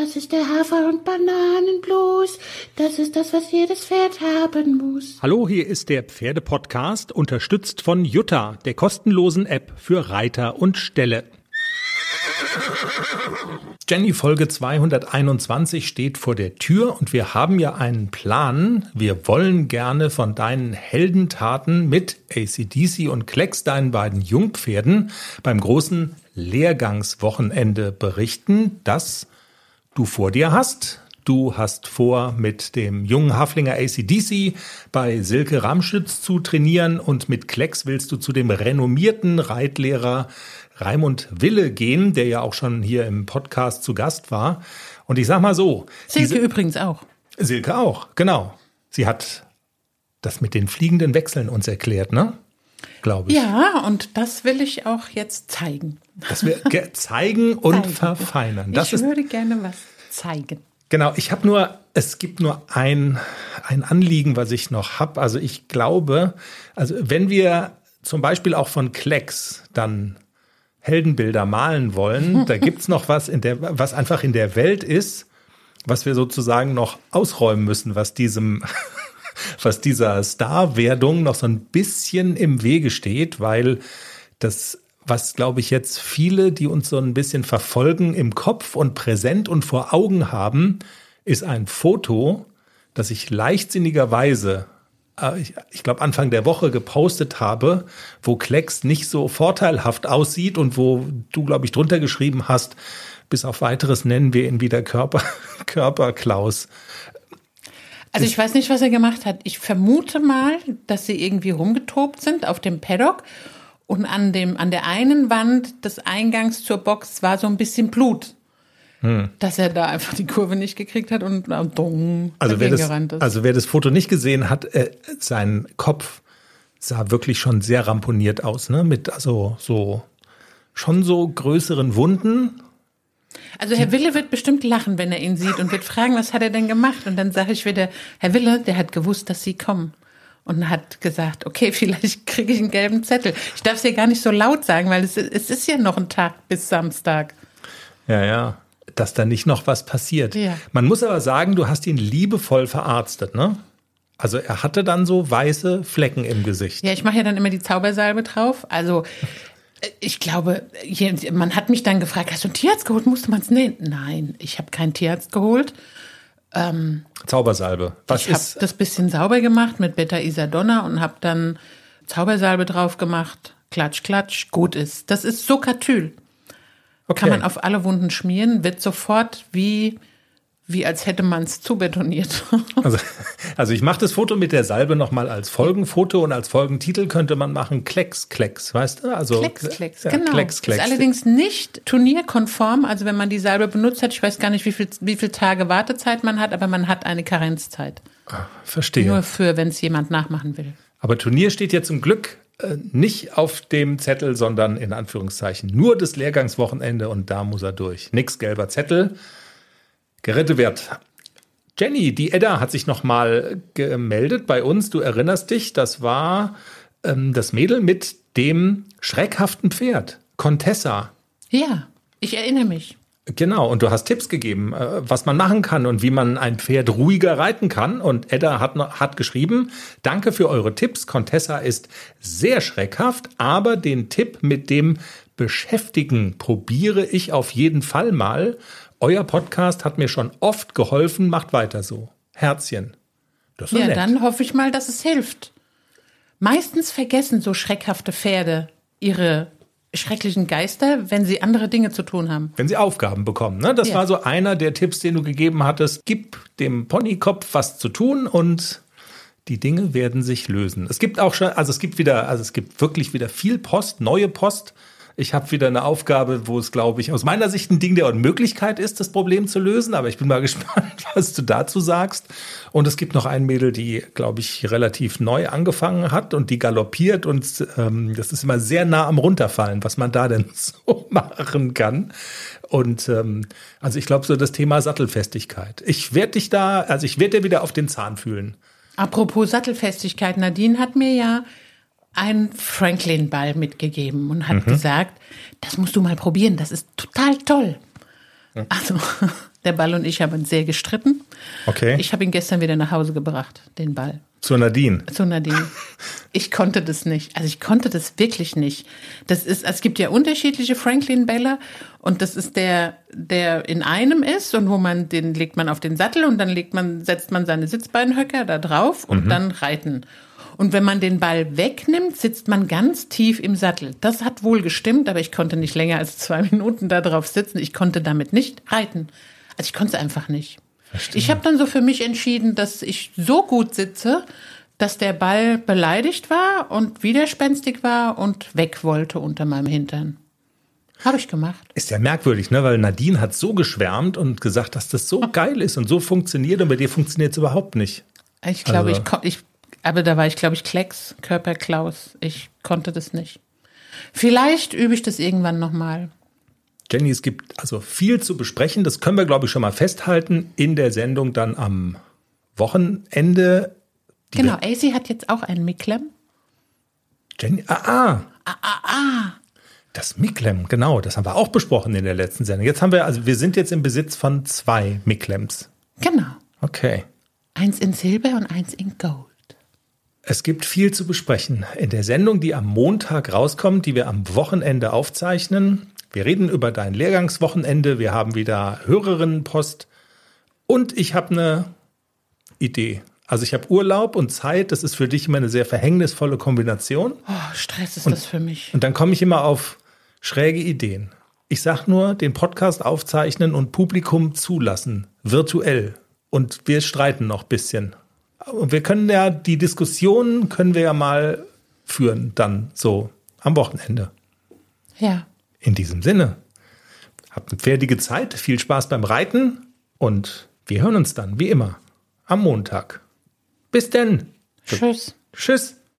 Das ist der Hafer- und Bananenblues. Das ist das, was jedes Pferd haben muss. Hallo, hier ist der Pferdepodcast, unterstützt von Jutta, der kostenlosen App für Reiter und Ställe. Jenny, Folge 221 steht vor der Tür und wir haben ja einen Plan. Wir wollen gerne von deinen Heldentaten mit ACDC und Klecks, deinen beiden Jungpferden, beim großen Lehrgangswochenende berichten, das du vor dir hast. Du hast vor, mit dem jungen Haflinger ACDC bei Silke Ramschütz zu trainieren und mit Klecks willst du zu dem renommierten Reitlehrer Raimund Wille gehen, der ja auch schon hier im Podcast zu Gast war. Und ich sag mal so. Silke übrigens auch. Silke auch, genau. Sie hat das mit den fliegenden Wechseln uns erklärt, ne? Glaube ich. Ja, und das will ich auch jetzt zeigen. Das wir zeigen und zeigen. verfeinern. Das ich würde gerne was zeigen. Genau, ich habe nur, es gibt nur ein, ein Anliegen, was ich noch habe. Also ich glaube, also wenn wir zum Beispiel auch von Klecks dann Heldenbilder malen wollen, da gibt's noch was, in der, was einfach in der Welt ist, was wir sozusagen noch ausräumen müssen, was diesem, was dieser Starwerdung noch so ein bisschen im Wege steht, weil das, was glaube ich jetzt viele, die uns so ein bisschen verfolgen, im Kopf und präsent und vor Augen haben, ist ein Foto, das ich leichtsinnigerweise äh, ich, ich glaube, Anfang der Woche gepostet habe, wo Klecks nicht so vorteilhaft aussieht und wo du, glaube ich, drunter geschrieben hast, bis auf weiteres nennen wir ihn wieder Körper, Körperklaus. Also ich weiß nicht, was er gemacht hat. Ich vermute mal, dass sie irgendwie rumgetobt sind auf dem Paddock und an dem, an der einen Wand des Eingangs zur Box war so ein bisschen Blut. Hm. Dass er da einfach die Kurve nicht gekriegt hat und äh, dong, also wer das, ist. Also wer das Foto nicht gesehen hat, äh, sein Kopf sah wirklich schon sehr ramponiert aus, ne? Mit also so schon so größeren Wunden. Also Herr Wille wird bestimmt lachen, wenn er ihn sieht und wird fragen, was hat er denn gemacht? Und dann sage ich wieder, Herr Wille, der hat gewusst, dass Sie kommen und hat gesagt, okay, vielleicht kriege ich einen gelben Zettel. Ich darf es ja gar nicht so laut sagen, weil es, es ist ja noch ein Tag bis Samstag. Ja, ja dass da nicht noch was passiert. Ja. Man muss aber sagen, du hast ihn liebevoll verarztet, ne? Also er hatte dann so weiße Flecken im Gesicht. Ja, ich mache ja dann immer die Zaubersalbe drauf. Also ich glaube, man hat mich dann gefragt, hast du einen Tierarzt geholt? Musste man es nehmen? Nein, ich habe keinen Tierarzt geholt. Ähm, Zaubersalbe. Was ich habe das bisschen sauber gemacht mit Beta Isadonna und habe dann Zaubersalbe drauf gemacht. Klatsch, klatsch, gut ist. Das ist Sokatyl. Okay. Kann man auf alle Wunden schmieren, wird sofort wie, wie als hätte man es zubetoniert. Also, also ich mache das Foto mit der Salbe nochmal als Folgenfoto und als Folgentitel könnte man machen Klecks, Klecks, weißt du? Also, Klecks, Klecks, ja, genau. Klecks, Klecks. Ist allerdings nicht turnierkonform. Also wenn man die Salbe benutzt hat, ich weiß gar nicht, wie viel, wie viel Tage Wartezeit man hat, aber man hat eine Karenzzeit. Ah, verstehe. Nur für, wenn es jemand nachmachen will. Aber Turnier steht ja zum Glück äh, nicht auf dem Zettel, sondern in Anführungszeichen nur das Lehrgangswochenende und da muss er durch. Nix gelber Zettel. Gerettet wird. Jenny, die Edda hat sich nochmal gemeldet bei uns. Du erinnerst dich, das war ähm, das Mädel mit dem schreckhaften Pferd, Contessa. Ja, ich erinnere mich. Genau, und du hast Tipps gegeben, äh, was man machen kann und wie man ein Pferd ruhiger reiten kann. Und Edda hat, hat geschrieben, danke für eure Tipps. Contessa ist sehr schreckhaft, aber den Tipp mit dem Beschäftigen probiere ich auf jeden Fall mal. Euer Podcast hat mir schon oft geholfen, macht weiter so. Herzchen. Das ist ja, nett. dann hoffe ich mal, dass es hilft. Meistens vergessen so schreckhafte Pferde ihre schrecklichen Geister, wenn sie andere Dinge zu tun haben. Wenn sie Aufgaben bekommen. Ne? Das ja. war so einer der Tipps, den du gegeben hattest. Gib dem Ponykopf was zu tun und die Dinge werden sich lösen. Es gibt auch schon, also es gibt wieder, also es gibt wirklich wieder viel Post, neue Post ich habe wieder eine Aufgabe, wo es, glaube ich, aus meiner Sicht ein Ding der Unmöglichkeit ist, das Problem zu lösen. Aber ich bin mal gespannt, was du dazu sagst. Und es gibt noch ein Mädel, die, glaube ich, relativ neu angefangen hat und die galoppiert. Und ähm, das ist immer sehr nah am Runterfallen, was man da denn so machen kann. Und ähm, also ich glaube, so das Thema Sattelfestigkeit. Ich werde dich da, also ich werde dir wieder auf den Zahn fühlen. Apropos Sattelfestigkeit, Nadine hat mir ja einen Franklin-Ball mitgegeben und hat mhm. gesagt, das musst du mal probieren, das ist total toll. Also, der Ball und ich haben uns sehr gestritten. Okay. Ich habe ihn gestern wieder nach Hause gebracht, den Ball. Zu Nadine. Zu Nadine. Ich konnte das nicht. Also ich konnte das wirklich nicht. Das ist, es gibt ja unterschiedliche Franklin Bälle und das ist der, der in einem ist und wo man den legt man auf den Sattel und dann legt man, setzt man seine Sitzbeinhöcker da drauf und dann reiten. Und wenn man den Ball wegnimmt, sitzt man ganz tief im Sattel. Das hat wohl gestimmt, aber ich konnte nicht länger als zwei Minuten da drauf sitzen. Ich konnte damit nicht reiten. Also ich konnte es einfach nicht. Ich habe dann so für mich entschieden, dass ich so gut sitze, dass der Ball beleidigt war und widerspenstig war und weg wollte unter meinem Hintern. Habe ich gemacht. Ist ja merkwürdig, ne? Weil Nadine hat so geschwärmt und gesagt, dass das so geil ist und so funktioniert und bei dir funktioniert es überhaupt nicht. Ich glaube, Also- ich, ich, aber da war ich, glaube ich, Klecks, Körperklaus. Ich konnte das nicht. Vielleicht übe ich das irgendwann nochmal. Jenny, es gibt also viel zu besprechen. Das können wir, glaube ich, schon mal festhalten in der Sendung dann am Wochenende. Genau, AC hat jetzt auch einen Miklem. Jenny, ah, ah. Das Miklem, genau, das haben wir auch besprochen in der letzten Sendung. Jetzt haben wir, also wir sind jetzt im Besitz von zwei Miklems. Genau. Okay. Eins in Silber und eins in Gold. Es gibt viel zu besprechen in der Sendung, die am Montag rauskommt, die wir am Wochenende aufzeichnen. Wir reden über dein Lehrgangswochenende, wir haben wieder Hörerinnenpost und ich habe eine Idee. Also ich habe Urlaub und Zeit, das ist für dich immer eine sehr verhängnisvolle Kombination. Oh, Stress ist das für mich. Und dann komme ich immer auf schräge Ideen. Ich sag nur, den Podcast aufzeichnen und Publikum zulassen, virtuell. Und wir streiten noch ein bisschen. Und wir können ja, die Diskussionen können wir ja mal führen, dann so am Wochenende. Ja. In diesem Sinne, habt eine fertige Zeit, viel Spaß beim Reiten und wir hören uns dann, wie immer, am Montag. Bis denn. Tschüss. Tschüss.